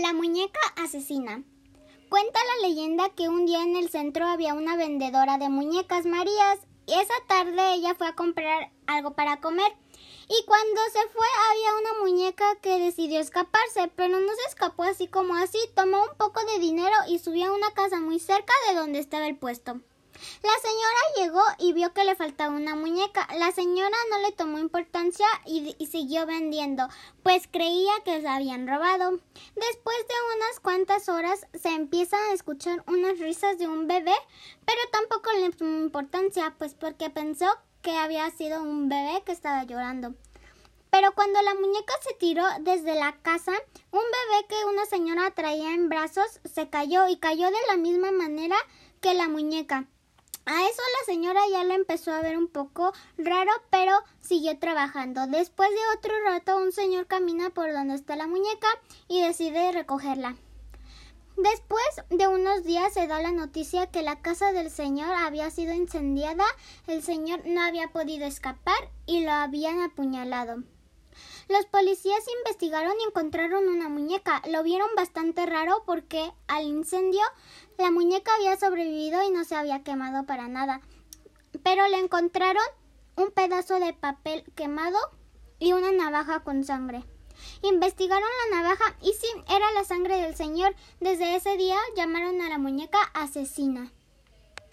La muñeca asesina. Cuenta la leyenda que un día en el centro había una vendedora de muñecas Marías y esa tarde ella fue a comprar algo para comer. Y cuando se fue había una muñeca que decidió escaparse, pero no se escapó así como así, tomó un poco de dinero y subió a una casa muy cerca de donde estaba el puesto. La señora llegó y vio que le faltaba una muñeca. La señora no le tomó importancia y, siguió vendiendo, pues creía que se habían robado. Después de unas cuantas horas se empiezan a escuchar unas risas de un bebé, pero tampoco le tomó importancia, pues porque pensó que había sido un bebé que estaba llorando. Pero cuando la muñeca se tiró desde la casa, un bebé que una señora traía en brazos se cayó y cayó de la misma manera que la muñeca. A eso la señora ya lo empezó a ver un poco raro, pero siguió trabajando. Después de otro rato, un señor camina por donde está la muñeca y decide recogerla. Después de unos días se da la noticia que la casa del señor había sido incendiada, el señor no había podido escapar y lo habían apuñalado. Los policías investigaron y encontraron una muñeca. Lo vieron bastante raro porque al incendio la muñeca había sobrevivido y no se había quemado para nada. Pero le encontraron un pedazo de papel quemado y una navaja con sangre. Investigaron la navaja y sí, era la sangre del señor. Desde ese día llamaron a la muñeca asesina.